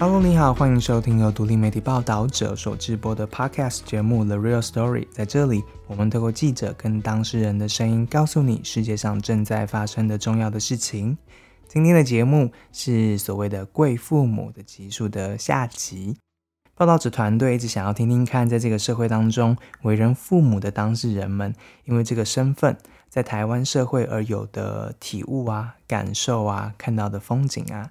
Hello，你好，欢迎收听由独立媒体报道者所制播的 Podcast 节目《The Real Story》。在这里，我们透过记者跟当事人的声音，告诉你世界上正在发生的重要的事情。今天的节目是所谓的“贵父母”的集数的下集。报道者团队一直想要听听看，在这个社会当中，为人父母的当事人们，因为这个身份，在台湾社会而有的体悟啊、感受啊、看到的风景啊。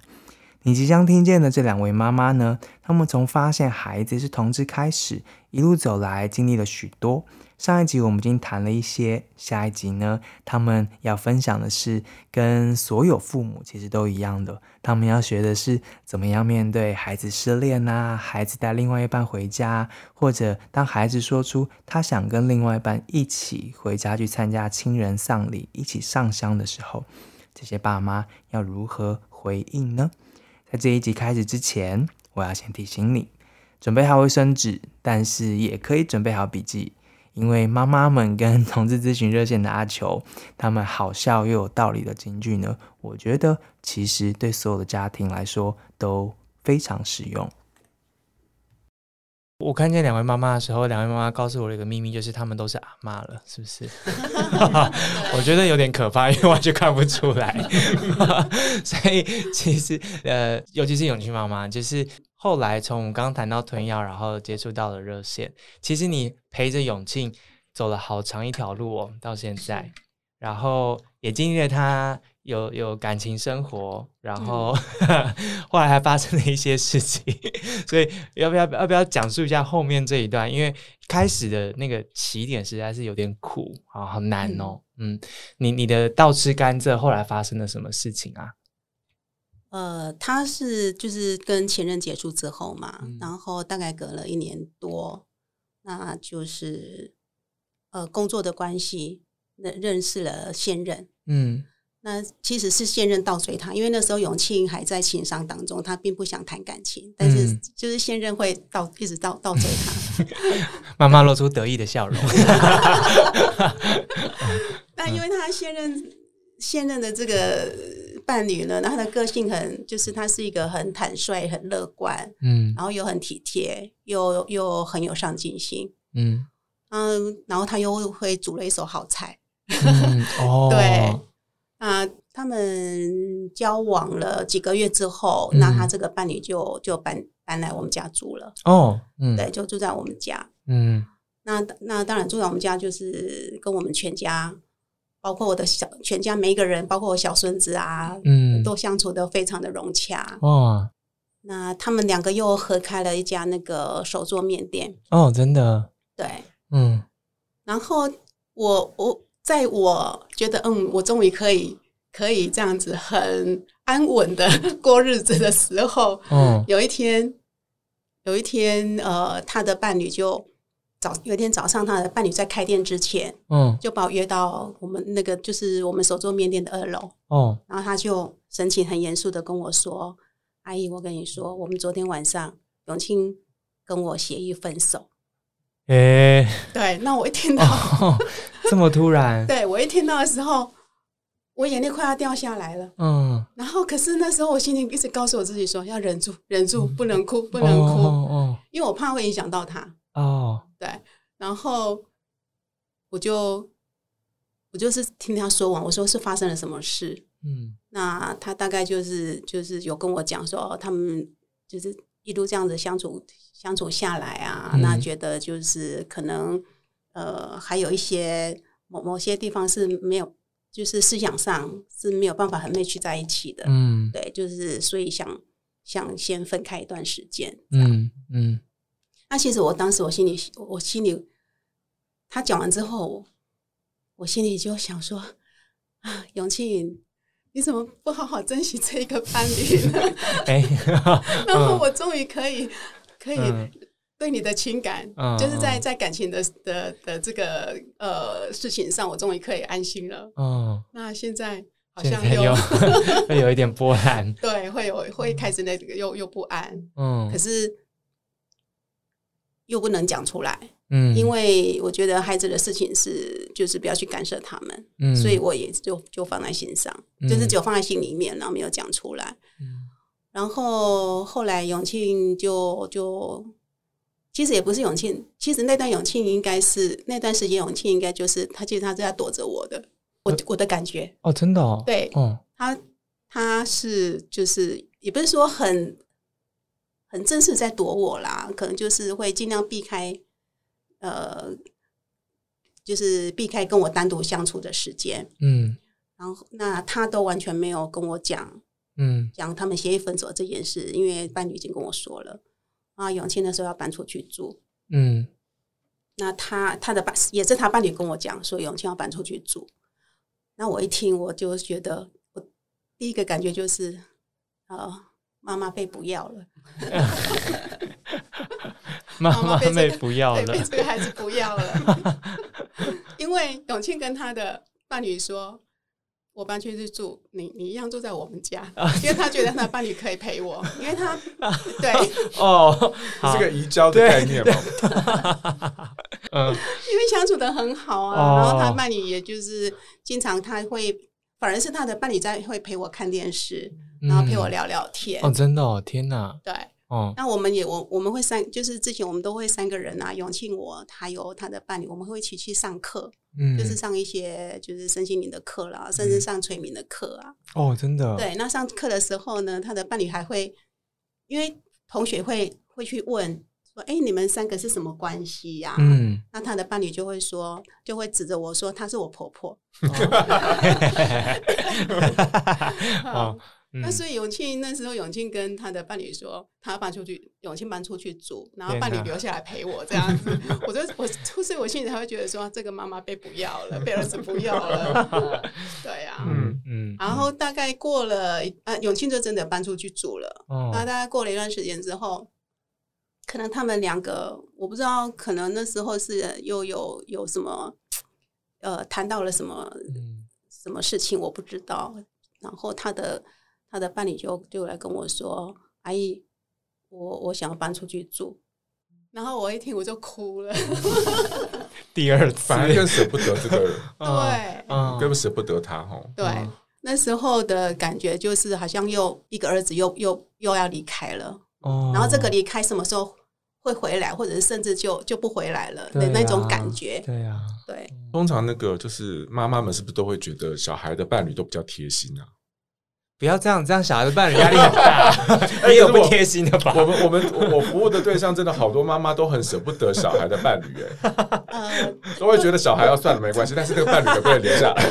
你即将听见的这两位妈妈呢，她们从发现孩子是同志开始，一路走来，经历了许多。上一集我们已经谈了一些，下一集呢，他们要分享的是跟所有父母其实都一样的，他们要学的是怎么样面对孩子失恋啊，孩子带另外一半回家，或者当孩子说出他想跟另外一半一起回家去参加亲人丧礼，一起上香的时候，这些爸妈要如何回应呢？在这一集开始之前，我要先提醒你，准备好卫生纸，但是也可以准备好笔记。因为妈妈们跟同志咨询热线的阿球，他们好笑又有道理的金句呢，我觉得其实对所有的家庭来说都非常实用。我看见两位妈妈的时候，两位妈妈告诉我一个秘密，就是他们都是阿妈了，是不是？我觉得有点可怕，因为完全看不出来。所以其实呃，尤其是永清妈妈，就是。后来从我们刚刚谈到吞药，然后接触到了热线。其实你陪着永庆走了好长一条路哦，到现在，然后也经历了他有有感情生活，然后 后来还发生了一些事情。所以要不要要不要讲述一下后面这一段？因为开始的那个起点实在是有点苦啊，好难哦。嗯，你你的倒吃甘蔗，后来发生了什么事情啊？呃，他是就是跟前任结束之后嘛，然后大概隔了一年多，那就是呃工作的关系，认认识了现任。嗯，那其实是现任倒追他，因为那时候永庆还在情伤当中，他并不想谈感情，但是就是现任会倒一直倒倒追他。妈妈露出得意的笑容。那因为他现任现任的这个。伴侣呢？然后他的个性很，就是他是一个很坦率、很乐观，嗯，然后又很体贴，又又很有上进心，嗯嗯，然后他又会煮了一手好菜，哦，对，啊，他们交往了几个月之后，那他这个伴侣就就搬搬来我们家住了，哦，嗯，对，就住在我们家，嗯，那那当然住在我们家就是跟我们全家。包括我的小全家每一个人，包括我小孙子啊，嗯，都相处的非常的融洽。哦，那他们两个又合开了一家那个手做面店。哦，真的？对，嗯。然后我我在我觉得，嗯，我终于可以可以这样子很安稳的 过日子的时候，嗯，有一天，有一天，呃，他的伴侣就。早有一天早上，他的伴侣在开店之前，嗯，就把我约到我们那个就是我们手做面店的二楼，哦，然后他就神情很严肃的跟我说：“阿姨，我跟你说，我们昨天晚上永清跟我协议分手。”哎，对，那我一听到这么突然，对我一听到的时候，我眼泪快要掉下来了，嗯，然后可是那时候我心里一直告诉我自己说要忍住，忍住，不能哭，不能哭，哦，因为我怕会影响到他，哦。对，然后我就我就是听他说完，我说是发生了什么事，嗯，那他大概就是就是有跟我讲说，哦他们就是一路这样子相处相处下来啊，那觉得就是可能呃还有一些某某些地方是没有，就是思想上是没有办法很内去在一起的，嗯，对，就是所以想想先分开一段时间，嗯嗯。那其实我当时我心里，我心里，他讲完之后，我心里就想说啊，永庆，你怎么不好好珍惜这一个伴侣呢？哎，然后我终于可以可以对你的情感，就是在在感情的的的这个呃事情上，我终于可以安心了。哦，那现在好像有 会有一点波澜，对，会有会开始那个又又不安。嗯，可是。又不能讲出来，嗯，因为我觉得孩子的事情是，就是不要去干涉他们，嗯，所以我也就就放在心上，就是只有放在心里面，然后没有讲出来。嗯，然后后来永庆就就，其实也不是永庆，其实那段永庆应该是那段时间永庆应该就是他，其实他是在躲着我的，我我的感觉。哦，真的哦，对，哦，他他是就是也不是说很很正式在躲我啦，可能就是会尽量避开，呃，就是避开跟我单独相处的时间，嗯，然后那他都完全没有跟我讲。嗯，讲他们协议分手这件事，因为伴侣已经跟我说了啊，永庆那时候要搬出去住。嗯，那他他的伴也是他伴侣跟我讲说永庆要搬出去住。那我一听，我就觉得我第一个感觉就是，呃，妈妈被不要了。妈妈被不要了，被这个孩子不要了。因为永庆跟他的伴侣说。我搬去去住，你你一样住在我们家，因为他觉得他的伴侣可以陪我，因为他对。哦，是个移交的概念嘛，嗯，因为相处的很好啊，然后他伴侣也就是经常他会，反而是他的伴侣在会陪我看电视，然后陪我聊聊天哦，真的哦，天哪，对。哦，那我们也我我们会三，就是之前我们都会三个人啊，永庆我还有他的伴侣，我们会一起去上课，嗯，就是上一些就是身心灵的课啦，甚至上催眠的课啊。哦，真的。对，那上课的时候呢，他的伴侣还会，因为同学会会去问说，哎，你们三个是什么关系呀？嗯，那他的伴侣就会说，就会指着我说，她是我婆婆。哦。那所以永庆那时候，永庆跟他的伴侣说，他搬出去，永庆搬出去住，然后伴侣留下来陪我这样子。我就我，所以我心里才会觉得说，这个妈妈被不要了，被儿子不要了。对呀，嗯嗯。然后大概过了，呃，永庆就真的搬出去住了。那大概过了一段时间之后，可能他们两个，我不知道，可能那时候是又有有什么，呃，谈到了什么，什么事情我不知道。然后他的。他的伴侣就就来跟我说：“阿姨，我我想要搬出去住。”然后我一听我就哭了。第二次，反而更舍不得这个人，对，更舍不得他哈。对，那时候的感觉就是好像又一个儿子又又又要离开了。哦，然后这个离开什么时候会回来，或者是甚至就就不回来了的那种感觉。对呀，对。通常那个就是妈妈们是不是都会觉得小孩的伴侣都比较贴心啊？不要这样，这样小孩的伴侣压力很大，也有不贴心的吧？我们我们我服务的对象真的好多妈妈都很舍不得小孩的伴侣，哎，都会觉得小孩要算了没关系，但是这个伴侣可不可以留下来？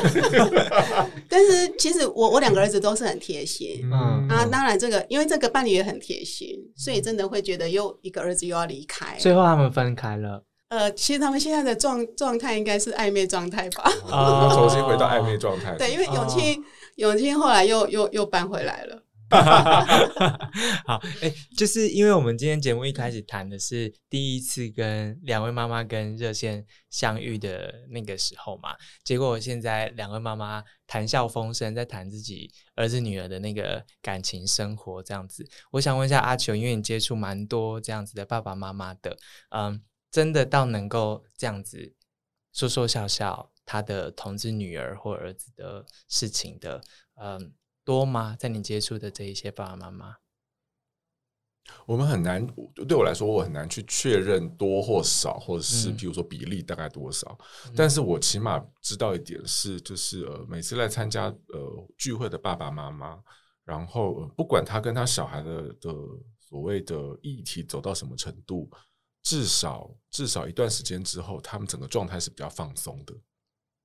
但是其实我我两个儿子都是很贴心，嗯啊，当然这个因为这个伴侣也很贴心，所以真的会觉得又一个儿子又要离开，最后他们分开了。呃，其实他们现在的状状态应该是暧昧状态吧？啊，重新回到暧昧状态。对，因为永清。永清后来又又又搬回来了。好，哎，就是因为我们今天节目一开始谈的是第一次跟两位妈妈跟热线相遇的那个时候嘛，结果现在两位妈妈谈笑风生，在谈自己儿子女儿的那个感情生活这样子。我想问一下阿球，因为你接触蛮多这样子的爸爸妈妈的，嗯，真的到能够这样子说说笑笑。他的同志女儿或儿子的事情的，嗯，多吗？在你接触的这一些爸爸妈妈，我们很难，对我来说，我很难去确认多或少，或者是比如说比例大概多少。但是我起码知道一点是，就是呃，每次来参加呃聚会的爸爸妈妈，然后不管他跟他小孩的的所谓的议题走到什么程度，至少至少一段时间之后，他们整个状态是比较放松的。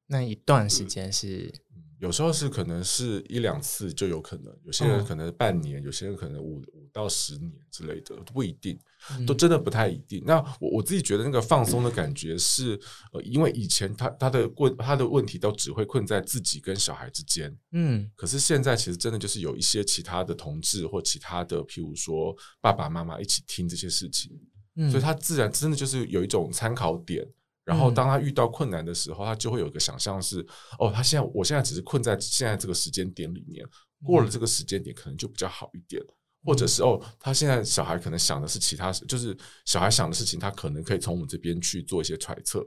那一段时间是，有时候是可能是一两次就有可能，有些人可能半年，有些人可能五五到十年之类的，不一定，都真的不太一定。那我我自己觉得那个放松的感觉是，呃，因为以前他他的问他的问题都只会困在自己跟小孩之间，嗯，可是现在其实真的就是有一些其他的同志或其他的，譬如说爸爸妈妈一起听这些事情，嗯所以他自然真的就是有一种参考点。然后，当他遇到困难的时候，他就会有一个想象是：哦，他现在，我现在只是困在现在这个时间点里面，过了这个时间点，可能就比较好一点。或者是哦，他现在小孩可能想的是其他，就是小孩想的事情，他可能可以从我们这边去做一些揣测，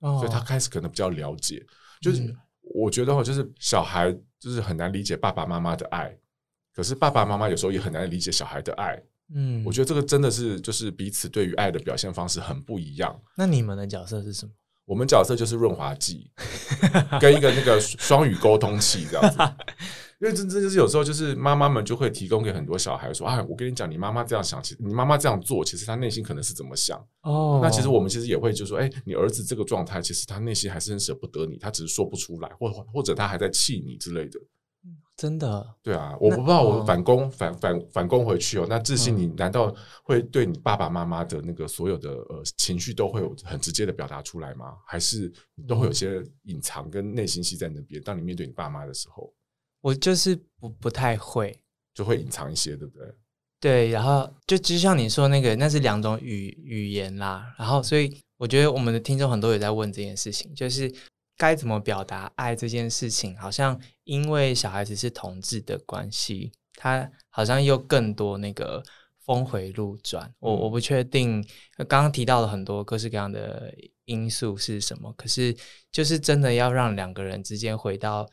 所以他开始可能比较了解。就是我觉得，就是小孩就是很难理解爸爸妈妈的爱，可是爸爸妈妈有时候也很难理解小孩的爱。嗯，我觉得这个真的是就是彼此对于爱的表现方式很不一样。那你们的角色是什么？我们角色就是润滑剂，跟一个那个双语沟通器这样子。因为真真就是有时候就是妈妈们就会提供给很多小孩说啊，我跟你讲，你妈妈这样想，其实你妈妈这样做，其实她内心可能是怎么想哦。那其实我们其实也会就说，哎，你儿子这个状态，其实他内心还是很舍不得你，他只是说不出来，或或者他还在气你之类的。真的？对啊，我不知道我反攻反反反攻回去哦。那自信，你难道会对你爸爸妈妈的那个所有的呃情绪都会有很直接的表达出来吗？还是都会有些隐藏跟内心戏在那边？当你面对你爸妈的时候？我就是不不太会，就会隐藏一些，对不对？对，然后就就像你说那个，那是两种语语言啦。然后，所以我觉得我们的听众很多也在问这件事情，就是该怎么表达爱这件事情。好像因为小孩子是同志的关系，他好像又更多那个峰回路转。我我不确定，刚刚提到了很多各式各样的因素是什么，可是就是真的要让两个人之间回到。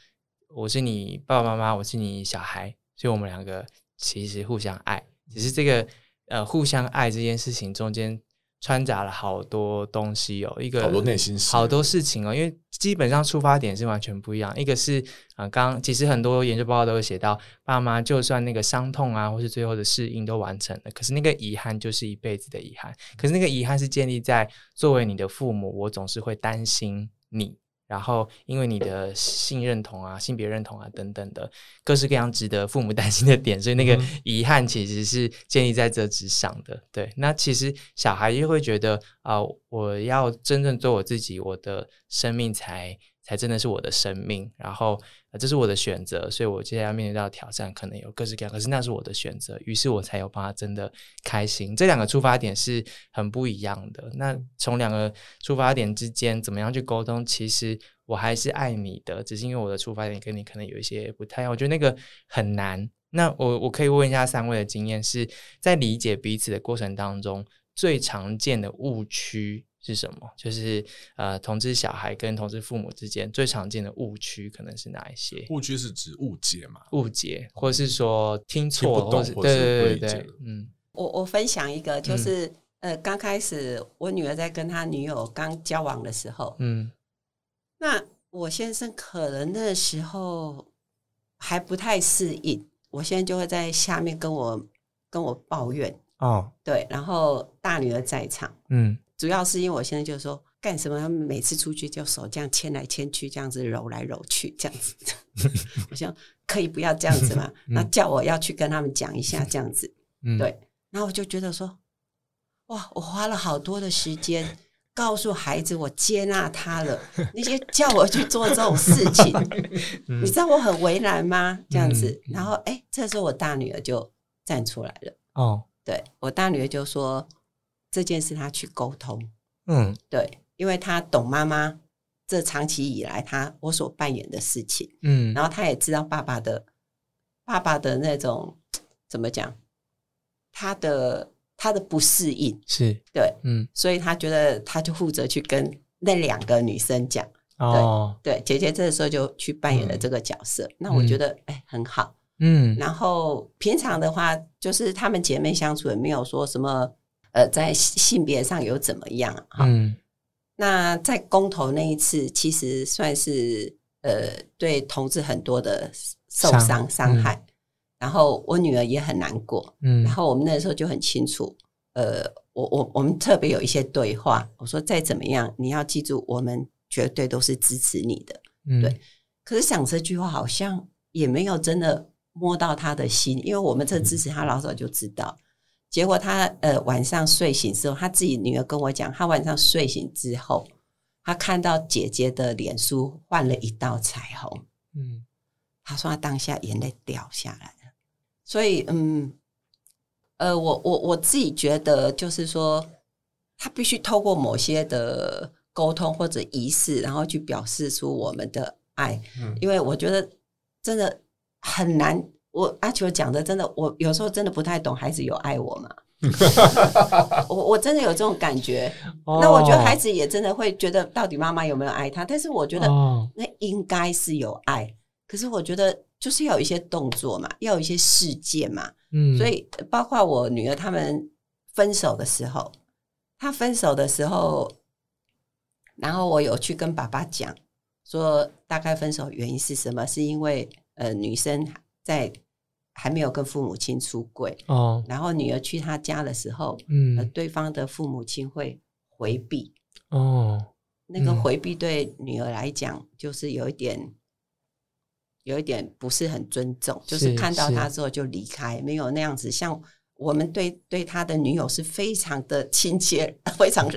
我是你爸爸妈妈，我是你小孩，所以我们两个其实互相爱。只是这个呃，互相爱这件事情中间掺杂了好多东西哦，一个好多内心好多事情哦。因为基本上出发点是完全不一样。一个是啊，刚其实很多研究报告都会写到，爸妈就算那个伤痛啊，或是最后的适应都完成了，可是那个遗憾就是一辈子的遗憾。可是那个遗憾是建立在作为你的父母，我总是会担心你。然后，因为你的性认同啊、性别认同啊等等的各式各样值得父母担心的点，所以那个遗憾其实是建立在这之上的。对，那其实小孩就会觉得啊，我要真正做我自己，我的生命才。才真的是我的生命，然后这是我的选择，所以我接下来面临到挑战，可能有各式各样，可是那是我的选择，于是我才有办法真的开心。这两个出发点是很不一样的。那从两个出发点之间怎么样去沟通？其实我还是爱你的，只是因为我的出发点跟你可能有一些不太一样。我觉得那个很难。那我我可以问一下三位的经验，是在理解彼此的过程当中最常见的误区。是什么？就是呃，同志小孩跟同志父母之间最常见的误区可能是哪一些？误区是指误解嘛？误解，或是说听错，或是对对对，嗯。我我分享一个，就是呃，刚开始我女儿在跟她女友刚交往的时候，嗯，那我先生可能那时候还不太适应，我现在就会在下面跟我跟我抱怨哦，对，然后大女儿在场，嗯。主要是因为我现在就是说干什么，他们每次出去就手这样牵来牵去，这样子揉来揉去，这样子。我想可以不要这样子嘛？那叫我要去跟他们讲一下这样子。对，然后我就觉得说，哇，我花了好多的时间告诉孩子我接纳他了，那些叫我去做这种事情，你知道我很为难吗？这样子，然后哎，这时候我大女儿就站出来了。哦，对我大女儿就说。这件事他去沟通，嗯，对，因为他懂妈妈这长期以来他我所扮演的事情，嗯，然后他也知道爸爸的爸爸的那种怎么讲，他的他的不适应是对，嗯，所以他觉得他就负责去跟那两个女生讲，哦，对，姐姐这个时候就去扮演了这个角色，那我觉得哎很好，嗯，然后平常的话就是她们姐妹相处也没有说什么。呃，在性别上有怎么样？哈，那在公投那一次，其实算是呃，对同志很多的受伤伤害。然后我女儿也很难过。嗯，然后我们那时候就很清楚，呃，我我我们特别有一些对话。我说再怎么样，你要记住，我们绝对都是支持你的。嗯，对。可是想这句话，好像也没有真的摸到他的心，因为我们这支持他老早就知道。结果他呃晚上睡醒之后，他自己女儿跟我讲，他晚上睡醒之后，他看到姐姐的脸书换了一道彩虹，嗯，他说他当下眼泪掉下来了。所以嗯，呃，我我我自己觉得就是说，他必须透过某些的沟通或者仪式，然后去表示出我们的爱，嗯，因为我觉得真的很难。我阿球讲的真的，我有时候真的不太懂孩子有爱我吗？我我真的有这种感觉。那我觉得孩子也真的会觉得，到底妈妈有没有爱他？但是我觉得那应该是有爱。可是我觉得就是要有一些动作嘛，要有一些事件嘛。嗯，所以包括我女儿他们分手的时候，她分手的时候，然后我有去跟爸爸讲，说大概分手原因是什么？是因为呃，女生在还没有跟父母亲出轨哦，然后女儿去他家的时候，嗯，对方的父母亲会回避哦，那个回避对女儿来讲就是有一点。有一点不是很尊重，就是看到他之后就离开，没有那样子。像我们对对他的女友是非常的亲切，非常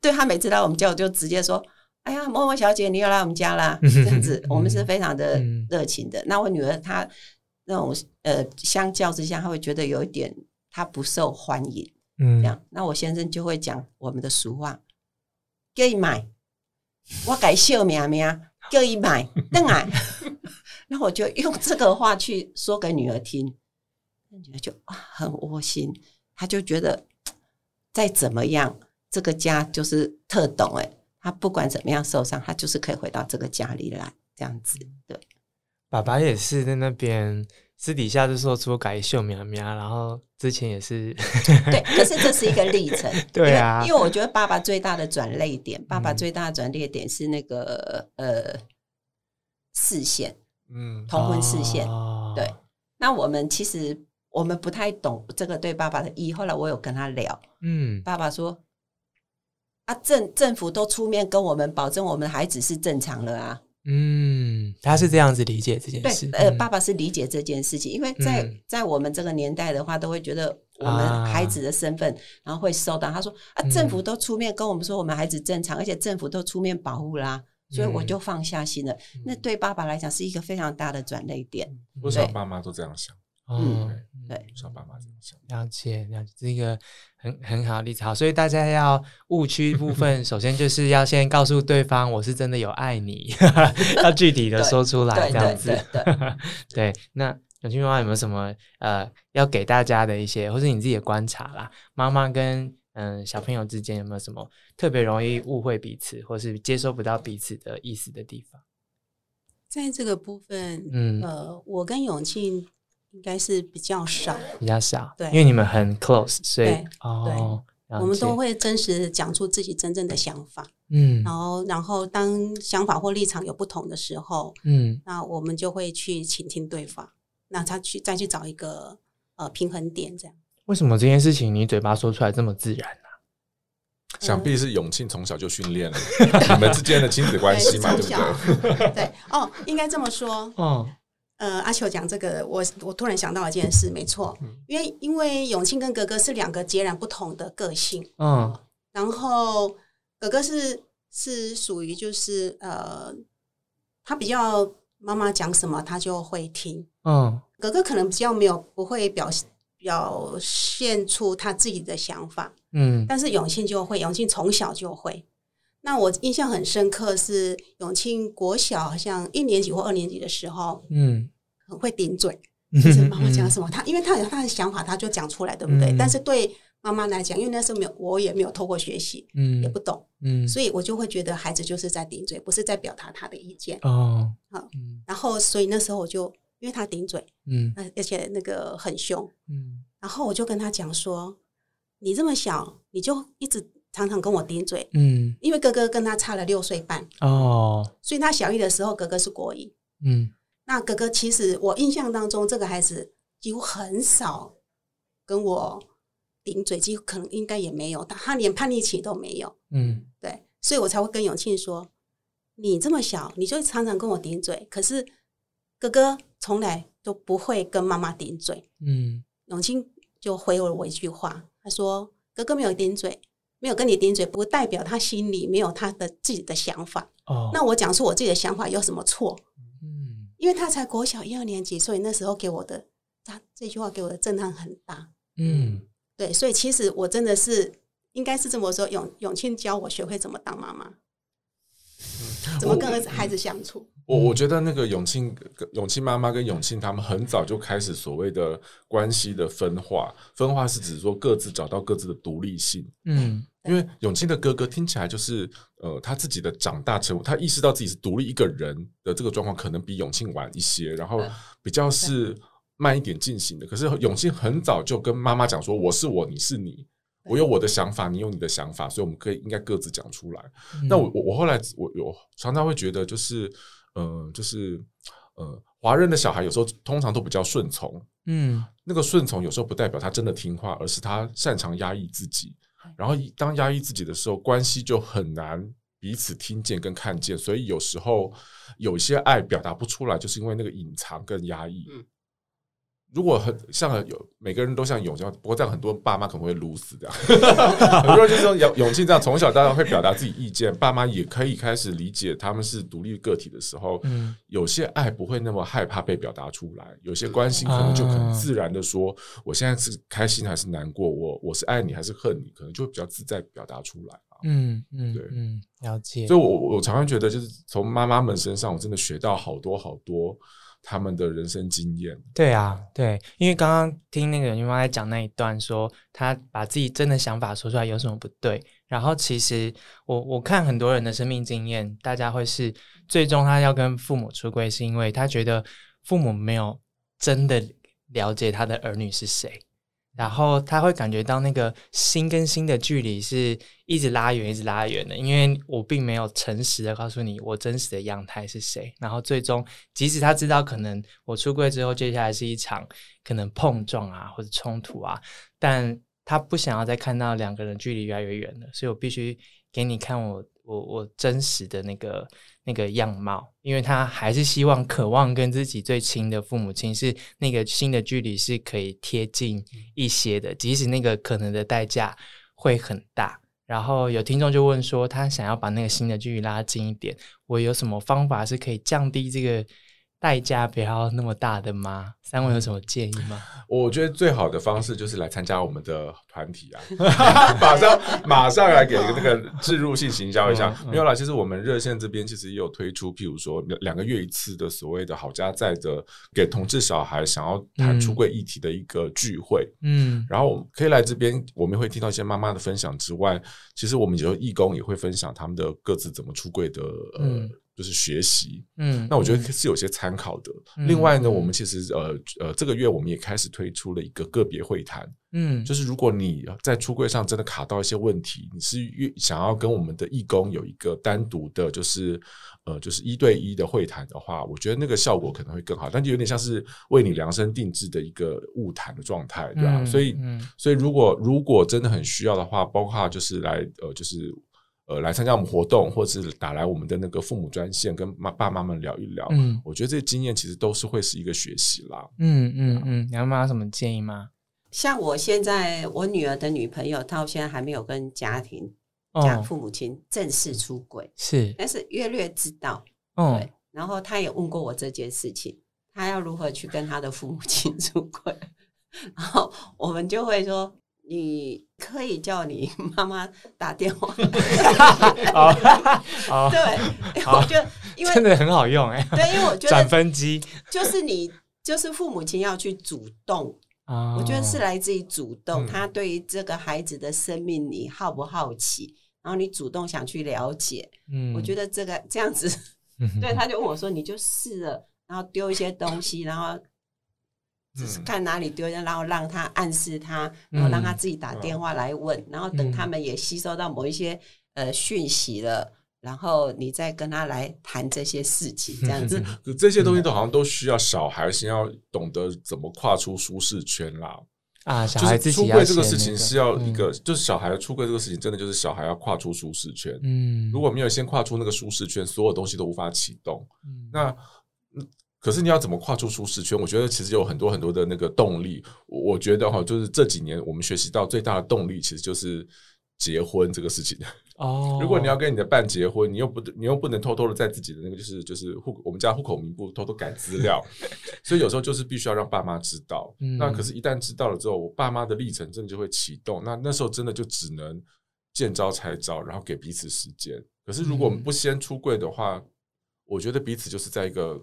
对他每次来我们家，我就直接说：“哎呀，默默小姐，你又来我们家啦。”这样子，我们是非常的热情的。那我女儿她那种呃，相较之下，她会觉得有一点她不受欢迎。嗯，这样，那我先生就会讲我们的俗话：“叫伊买，我改笑名名，叫伊买，等来。”那我就用这个话去说给女儿听，女儿就很窝心，她就觉得再怎么样，这个家就是特懂哎，她不管怎么样受伤，他就是可以回到这个家里来，这样子。对，爸爸也是在那边私底下就说出改秀苗苗，然后之前也是 对，可是这是一个历程，对啊，因为我觉得爸爸最大的转泪点，爸爸最大的转捩点是那个呃视线。嗯，同婚视线，对。那我们其实我们不太懂这个对爸爸的意义。后来我有跟他聊，嗯，爸爸说啊，政政府都出面跟我们保证，我们孩子是正常了啊。嗯，他是这样子理解这件事。呃，爸爸是理解这件事情，因为在在我们这个年代的话，都会觉得我们孩子的身份，然后会受到他说啊，政府都出面跟我们说我们孩子正常，而且政府都出面保护啦。所以我就放下心了。那对爸爸来讲是一个非常大的转泪点。不少爸妈都这样想。嗯，对，不少爸妈这样想。了解，了解，这个很很好例子。好，所以大家要误区部分，首先就是要先告诉对方，我是真的有爱你，要具体的说出来，这样子。对，那永清妈妈有没有什么呃要给大家的一些，或是你自己的观察啦？妈妈跟嗯，小朋友之间有没有什么特别容易误会彼此，或是接收不到彼此的意思的地方？在这个部分，嗯，呃，我跟永庆应该是比较少，比较少，对，因为你们很 close，所以哦，我们都会真实讲出自己真正的想法，嗯，然后，然后当想法或立场有不同的时候，嗯，那我们就会去倾听对方，那他去再去找一个呃平衡点，这样。为什么这件事情你嘴巴说出来这么自然呢？想必是永庆从小就训练了你们之间的亲子关系嘛，对不对？对哦，应该这么说。哦，呃，阿秋讲这个，我我突然想到一件事，没错，因为因为永庆跟哥哥是两个截然不同的个性。嗯，然后哥哥是是属于就是呃，他比较妈妈讲什么他就会听。嗯，哥哥可能比较没有不会表现。表现出他自己的想法，嗯，但是永庆就会，永庆从小就会。那我印象很深刻是永庆国小好像一年级或二年级的时候，嗯，很会顶嘴，就是妈妈讲什么，他因为他有他的想法，他就讲出来，对不对？但是对妈妈来讲，因为那时候没有，我也没有透过学习，嗯，也不懂，嗯，所以我就会觉得孩子就是在顶嘴，不是在表达他的意见哦。好，然后所以那时候我就。因为他顶嘴，嗯，而且那个很凶，嗯，然后我就跟他讲说：“你这么小，你就一直常常跟我顶嘴，嗯，因为哥哥跟他差了六岁半。哦，所以他小一的时候，哥哥是国一，嗯，那哥哥其实我印象当中，这个孩子几乎很少跟我顶嘴，几乎可能应该也没有，他他连叛逆期都没有，嗯，对，所以我才会跟永庆说：你这么小，你就常常跟我顶嘴，可是。”哥哥从来都不会跟妈妈顶嘴。嗯，永庆就回了我一句话，他说：“哥哥没有顶嘴，没有跟你顶嘴，不代表他心里没有他的自己的想法。哦，那我讲出我自己的想法有什么错？嗯，因为他才国小一二年级，所以那时候给我的他这句话给我的震撼很大。嗯，对，所以其实我真的是应该是这么说，永永庆教我学会怎么当妈妈。怎么跟儿子孩子相处？我我觉得那个永庆、永庆妈妈跟永庆他们很早就开始所谓的关系的分化。分化是指说各自找到各自的独立性。嗯，因为永庆的哥哥听起来就是呃他自己的长大成，他意识到自己是独立一个人的这个状况，可能比永庆晚一些，然后比较是慢一点进行的。可是永庆很早就跟妈妈讲说：“我是我，你是你。”我有我的想法，你有你的想法，所以我们可以应该各自讲出来。那我我我后来我有常常会觉得，就是呃，就是呃，华人的小孩有时候通常都比较顺从，嗯，那个顺从有时候不代表他真的听话，而是他擅长压抑自己。然后当压抑自己的时候，关系就很难彼此听见跟看见。所以有时候有些爱表达不出来，就是因为那个隐藏跟压抑。如果很像有每个人都像永这样，不过这样很多爸妈可能会撸死这样。很多人就是说永永庆这样从小到大会表达自己意见，爸妈也可以开始理解他们是独立个体的时候，嗯，有些爱不会那么害怕被表达出来，有些关心可能就很自然的说，我现在是开心还是难过，我我是爱你还是恨你，可能就会比较自在表达出来嗯嗯，对，嗯，了解。所以我我常常觉得，就是从妈妈们身上，我真的学到好多好多。他们的人生经验，对啊，对，因为刚刚听那个妈妈在讲那一段，说她把自己真的想法说出来有什么不对？然后其实我我看很多人的生命经验，大家会是最终他要跟父母出柜，是因为他觉得父母没有真的了解他的儿女是谁。然后他会感觉到那个心跟心的距离是一直拉远、一直拉远的，因为我并没有诚实的告诉你我真实的样态是谁。然后最终，即使他知道可能我出柜之后，接下来是一场可能碰撞啊或者冲突啊，但他不想要再看到两个人距离越来越远了，所以我必须给你看我我我真实的那个。那个样貌，因为他还是希望、渴望跟自己最亲的父母亲是那个新的距离是可以贴近一些的，即使那个可能的代价会很大。然后有听众就问说，他想要把那个新的距离拉近一点，我有什么方法是可以降低这个？代价不要那么大的吗？三位有什么建议吗？我觉得最好的方式就是来参加我们的团体啊，马上马上来给那个置入性行销一下。没有啦，其实我们热线这边其实也有推出，譬如说两个月一次的所谓的好家在的给同志小孩想要谈出柜议题的一个聚会。嗯，然后可以来这边，我们会听到一些妈妈的分享之外，其实我们有义工也会分享他们的各自怎么出柜的呃。就是学习，嗯，那我觉得是有些参考的。另外呢，我们其实呃呃，这个月我们也开始推出了一个个别会谈，嗯，就是如果你在出柜上真的卡到一些问题，你是越想要跟我们的义工有一个单独的，就是呃，就是一对一的会谈的话，我觉得那个效果可能会更好，但就有点像是为你量身定制的一个物谈的状态，对吧？所以，所以如果如果真的很需要的话，包括就是来呃，就是。呃，来参加我们活动，或者是打来我们的那个父母专线，跟妈爸妈们聊一聊。嗯，我觉得这些经验其实都是会是一个学习啦。嗯嗯嗯，你妈妈有什么建议吗？像我现在，我女儿的女朋友，到现在还没有跟家庭、家父母亲正式出轨，是，但是略略知道。对，然后她也问过我这件事情，他要如何去跟他的父母亲 出轨，然后我们就会说。你可以叫你 妈妈打电话。好，对，我觉得因为真的很好用哎。对，因为我觉得转分机就是你，就是父母亲要去主动啊。我觉得是来自于主动，他对于这个孩子的生命，你好不好奇？然后你主动想去了解。嗯，我觉得这个这样子，对，他就问我说：“你就试了，然后丢一些东西，然后。”只是看哪里丢人，然后让他暗示他，然后让他自己打电话来问，然后等他们也吸收到某一些呃讯息了，然后你再跟他来谈这些事情，这样子。这些东西都好像都需要小孩先要懂得怎么跨出舒适圈啦。啊，小孩子出柜这个事情是要一个，就是小孩出柜这个事情，真的就是小孩要跨出舒适圈。嗯，如果没有先跨出那个舒适圈，所有东西都无法启动。那。可是你要怎么跨出舒适圈？我觉得其实有很多很多的那个动力。我觉得哈，就是这几年我们学习到最大的动力，其实就是结婚这个事情。哦，如果你要跟你的伴结婚，你又不你又不能偷偷的在自己的那个就是就是户我们家户口名簿偷偷改资料，所以有时候就是必须要让爸妈知道。那可是，一旦知道了之后，我爸妈的历程真的就会启动。那那时候真的就只能见招拆招，然后给彼此时间。可是如果我们不先出柜的话，我觉得彼此就是在一个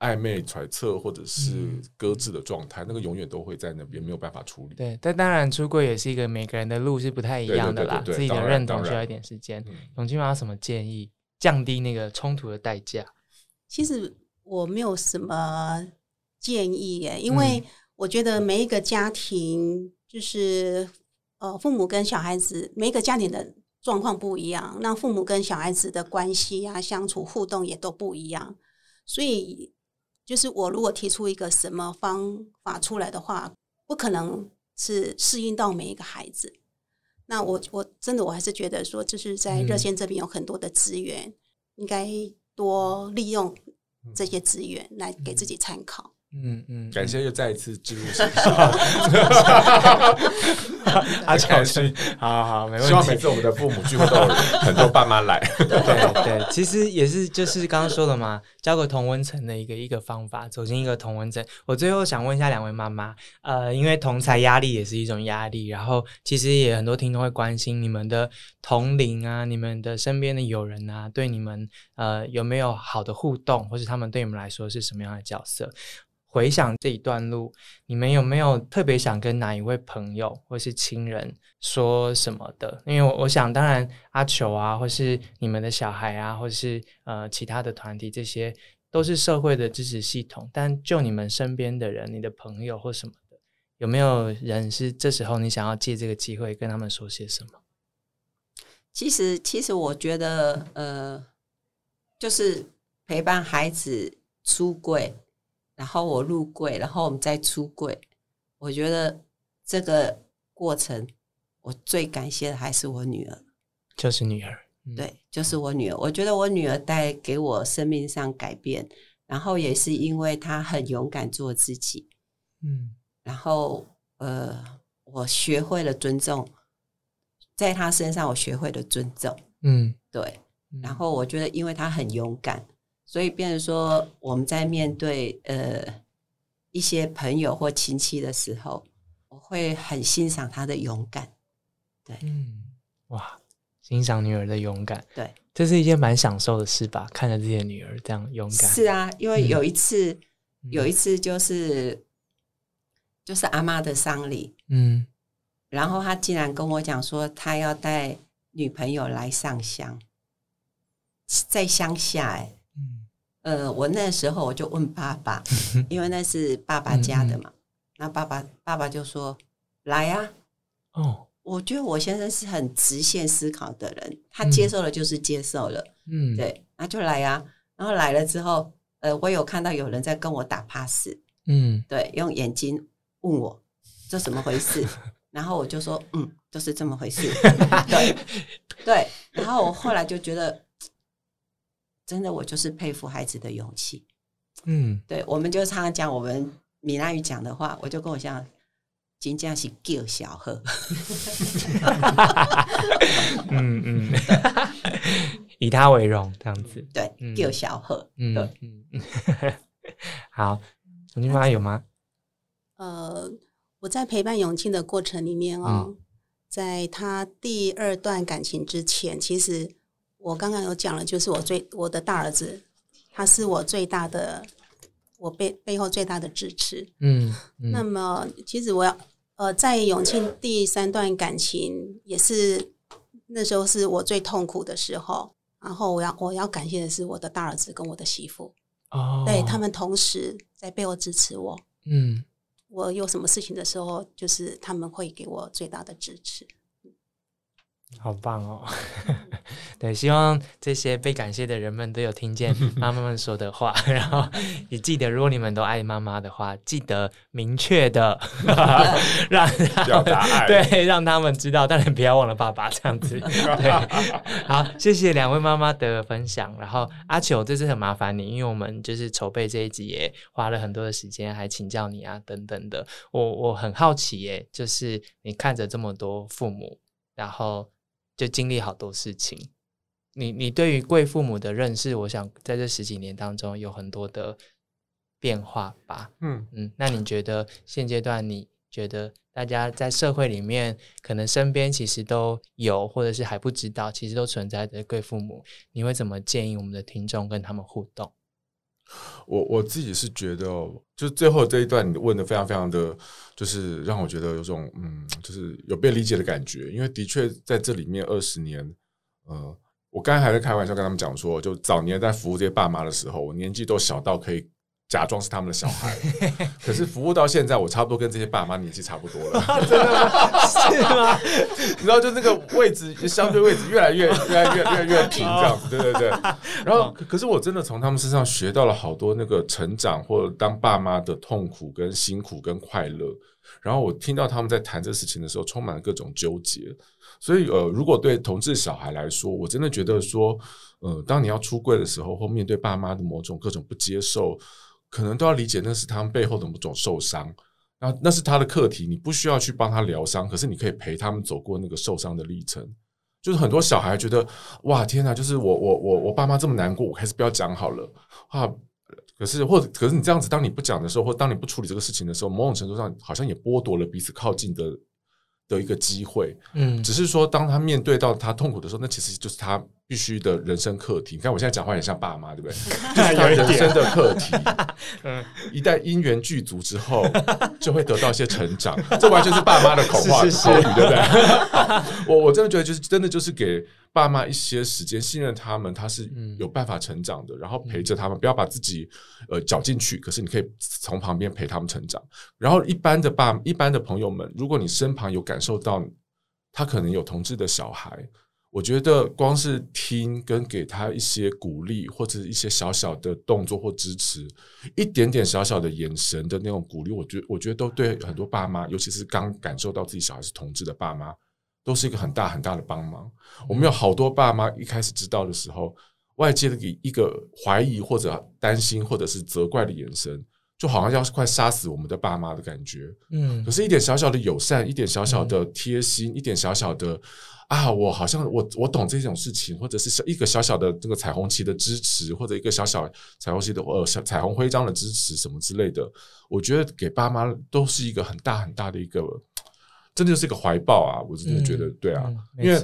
暧昧、揣测或者是搁置的状态，那个永远都会在那边，没有办法处理。对，但当然出柜也是一个每个人的路是不太一样的啦，自己的认同需要一点时间。永清妈有什么建议降低那个冲突的代价？其实我没有什么建议耶，因为我觉得每一个家庭就是呃，父母跟小孩子每一个家庭的。状况不一样，那父母跟小孩子的关系啊、相处互动也都不一样，所以就是我如果提出一个什么方法出来的话，不可能是适应到每一个孩子。那我我真的我还是觉得说，就是在热线这边有很多的资源，应该多利用这些资源来给自己参考。嗯嗯，感谢又再一次进入现阿乔是，好好没问题。希望每次我们的父母聚会都有很多爸妈来。对对，其实也是就是刚刚说的嘛，交个同温层的一个一个方法，走进一个同温层。我最后想问一下两位妈妈，呃，因为同才压力也是一种压力，然后其实也很多听众会关心你们的同龄啊，你们的身边的友人啊，对你们呃有没有好的互动，或是他们对你们来说是什么样的角色？回想这一段路，你们有没有特别想跟哪一位朋友或是亲人说什么的？因为我想，当然阿球啊，或是你们的小孩啊，或是呃其他的团体，这些都是社会的支持系统。但就你们身边的人，你的朋友或什么的，有没有人是这时候你想要借这个机会跟他们说些什么？其实，其实我觉得，呃，就是陪伴孩子出柜。然后我入柜，然后我们再出柜。我觉得这个过程，我最感谢的还是我女儿，就是女儿，对，就是我女儿。我觉得我女儿带给我生命上改变，然后也是因为她很勇敢做自己，嗯，然后呃，我学会了尊重，在她身上我学会了尊重，嗯，对，然后我觉得因为她很勇敢。所以，变成说，我们在面对呃一些朋友或亲戚的时候，我会很欣赏他的勇敢。对，嗯，哇，欣赏女儿的勇敢，对，这是一件蛮享受的事吧？看着自己的女儿这样勇敢。是啊，因为有一次，有一次就是就是阿妈的丧礼，嗯，然后他竟然跟我讲说，他要带女朋友来上香，在乡下，哎。呃，我那时候我就问爸爸，因为那是爸爸家的嘛。那爸爸爸爸就说：“来呀。”哦，我觉得我先生是很直线思考的人，他接受了就是接受了。嗯，对，那就来呀。然后来了之后，呃，我有看到有人在跟我打 pass。嗯，对，用眼睛问我这怎么回事，然后我就说：“嗯，就是这么回事。”对对，然后我后来就觉得。真的，我就是佩服孩子的勇气。嗯，对，我们就常常讲我们闽南语讲的话，我就跟我讲，金江是叫小贺。嗯 嗯，以他为荣，这样子。对，叫小贺。嗯嗯。好，永清妈有吗？呃，我在陪伴永庆的过程里面哦，在他第二段感情之前，其实。我刚刚有讲了，就是我最我的大儿子，他是我最大的，我背背后最大的支持。嗯，那么其实我要呃，在永庆第三段感情也是那时候是我最痛苦的时候，然后我要我要感谢的是我的大儿子跟我的媳妇，哦，对他们同时在背后支持我。嗯，我有什么事情的时候，就是他们会给我最大的支持。好棒哦！对，希望这些被感谢的人们都有听见 妈妈们说的话，然后也记得，如果你们都爱妈妈的话，记得明确的让表达爱，对，让他们知道，当然不要忘了爸爸这样子。对，好，谢谢两位妈妈的分享。然后阿球，这次很麻烦你，因为我们就是筹备这一集也花了很多的时间，还请教你啊等等的。我我很好奇耶，就是你看着这么多父母，然后。就经历好多事情，你你对于贵父母的认识，我想在这十几年当中有很多的变化吧。嗯嗯，那你觉得现阶段你觉得大家在社会里面，可能身边其实都有，或者是还不知道，其实都存在的贵父母，你会怎么建议我们的听众跟他们互动？我我自己是觉得，就最后这一段你问的非常非常的，就是让我觉得有种嗯，就是有被理解的感觉。因为的确在这里面二十年，呃，我刚才还在开玩笑跟他们讲说，就早年在服务这些爸妈的时候，我年纪都小到可以。假装是他们的小孩，可是服务到现在，我差不多跟这些爸妈年纪差不多了，真的吗？是吗？你知道，就那个位置，相对位置越来越、越来越、越来越平，这样子，对对对。然后，可是我真的从他们身上学到了好多那个成长或者当爸妈的痛苦、跟辛苦、跟快乐。然后我听到他们在谈这事情的时候，充满了各种纠结。所以，呃，如果对同志小孩来说，我真的觉得说，呃，当你要出柜的时候，或面对爸妈的某种各种不接受。可能都要理解那是他们背后的某种受伤，那那是他的课题，你不需要去帮他疗伤，可是你可以陪他们走过那个受伤的历程。就是很多小孩觉得，哇，天哪！就是我我我我爸妈这么难过，我还是不要讲好了啊。可是或者可是你这样子，当你不讲的时候，或当你不处理这个事情的时候，某种程度上好像也剥夺了彼此靠近的。的一个机会，嗯，只是说，当他面对到他痛苦的时候，那其实就是他必须的人生课题。你看，我现在讲话也像爸妈，对不对？就是他人生的课题。嗯，一旦因缘具足之后，就会得到一些成长。这完全是爸妈的口话口语，对不对？我我真的觉得，就是真的就是给。爸妈一些时间信任他们，他是有办法成长的，然后陪着他们，不要把自己呃搅进去。可是你可以从旁边陪他们成长。然后一般的爸，一般的朋友们，如果你身旁有感受到他可能有同志的小孩，我觉得光是听跟给他一些鼓励，或者一些小小的动作或支持，一点点小小的眼神的那种鼓励，我觉我觉得都对很多爸妈，尤其是刚感受到自己小孩是同志的爸妈。都是一个很大很大的帮忙。我们有好多爸妈一开始知道的时候，外界的一一个怀疑或者担心或者是责怪的眼神，就好像要快杀死我们的爸妈的感觉。嗯，可是，一点小小的友善，一点小小的贴心，一点小小的啊，我好像我我懂这种事情，或者是一个小小的这个彩虹旗的支持，或者一个小小彩虹旗的呃小彩虹徽章的支持什么之类的，我觉得给爸妈都是一个很大很大的一个。真的就是一个怀抱啊！我真的觉得对啊，因为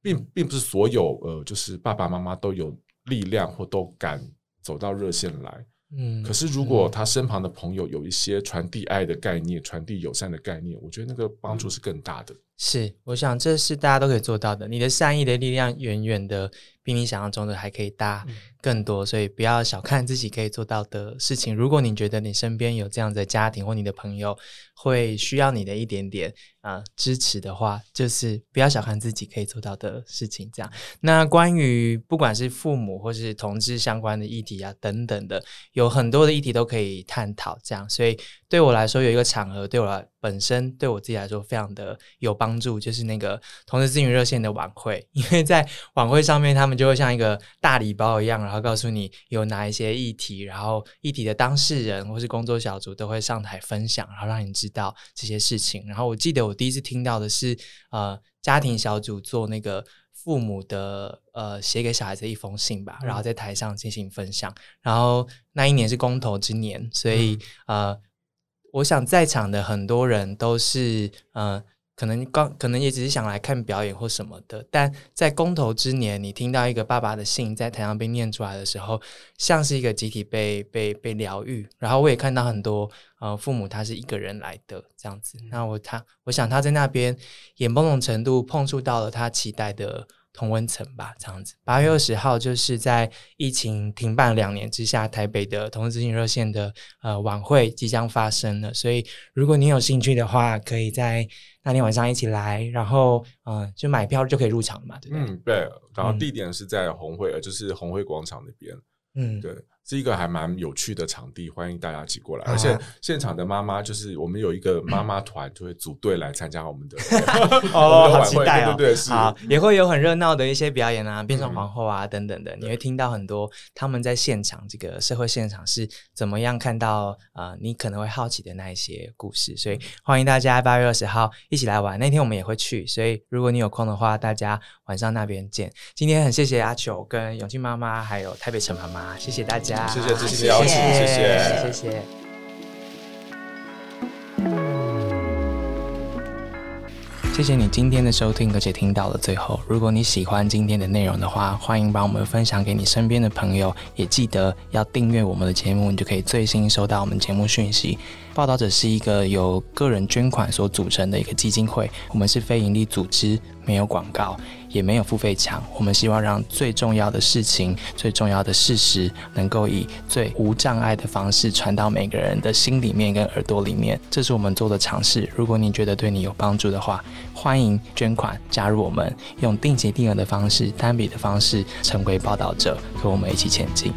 并并不是所有呃，就是爸爸妈妈都有力量或都敢走到热线来。嗯，可是如果他身旁的朋友有一些传递爱的概念、传递友善的概念，我觉得那个帮助是更大的。是，我想这是大家都可以做到的。你的善意的力量远远的比你想象中的还可以大更多，所以不要小看自己可以做到的事情。如果你觉得你身边有这样的家庭或你的朋友会需要你的一点点啊支持的话，就是不要小看自己可以做到的事情。这样，那关于不管是父母或是同志相关的议题啊等等的，有很多的议题都可以探讨。这样，所以对我来说有一个场合，对我来。本身对我自己来说非常的有帮助，就是那个同时咨询热线的晚会，因为在晚会上面，他们就会像一个大礼包一样，然后告诉你有哪一些议题，然后议题的当事人或是工作小组都会上台分享，然后让你知道这些事情。然后我记得我第一次听到的是，呃，家庭小组做那个父母的呃写给小孩子一封信吧，然后在台上进行分享。然后那一年是公投之年，所以呃。我想在场的很多人都是，呃，可能刚可能也只是想来看表演或什么的。但在公投之年，你听到一个爸爸的信在台上被念出来的时候，像是一个集体被被被疗愈。然后我也看到很多呃父母他是一个人来的这样子。那我他我想他在那边也某种程度碰触到了他期待的。同温层吧，这样子。八月二十号就是在疫情停办两年之下，台北的同志咨询热线的呃晚会即将发生了。所以，如果你有兴趣的话，可以在那天晚上一起来，然后嗯，就买票就可以入场嘛，对不对？嗯，对。然后地点是在红会，就是红会广场那边。嗯，对。是一个还蛮有趣的场地，欢迎大家一起过来。而且现场的妈妈就是我们有一个妈妈团，就会组队来参加我们的 哦，好期待哦！对对是，好也会有很热闹的一些表演啊，变成皇后啊等等的，你会听到很多他们在现场这个社会现场是怎么样看到啊，你可能会好奇的那一些故事。所以欢迎大家八月二十号一起来玩，那天我们也会去。所以如果你有空的话，大家晚上那边见。今天很谢谢阿球跟永庆妈妈还有台北陈妈妈，谢谢大家。谢谢支持的邀请，谢谢，谢谢。谢谢你今天的收听，而且听到了最后。如果你喜欢今天的内容的话，欢迎把我们分享给你身边的朋友，也记得要订阅我们的节目，你就可以最新收到我们节目讯息。报道者是一个由个人捐款所组成的一个基金会，我们是非营利组织，没有广告，也没有付费墙。我们希望让最重要的事情、最重要的事实，能够以最无障碍的方式传到每个人的心里面跟耳朵里面。这是我们做的尝试。如果你觉得对你有帮助的话，欢迎捐款加入我们，用定期定额的方式、单笔的方式成为报道者，和我们一起前进。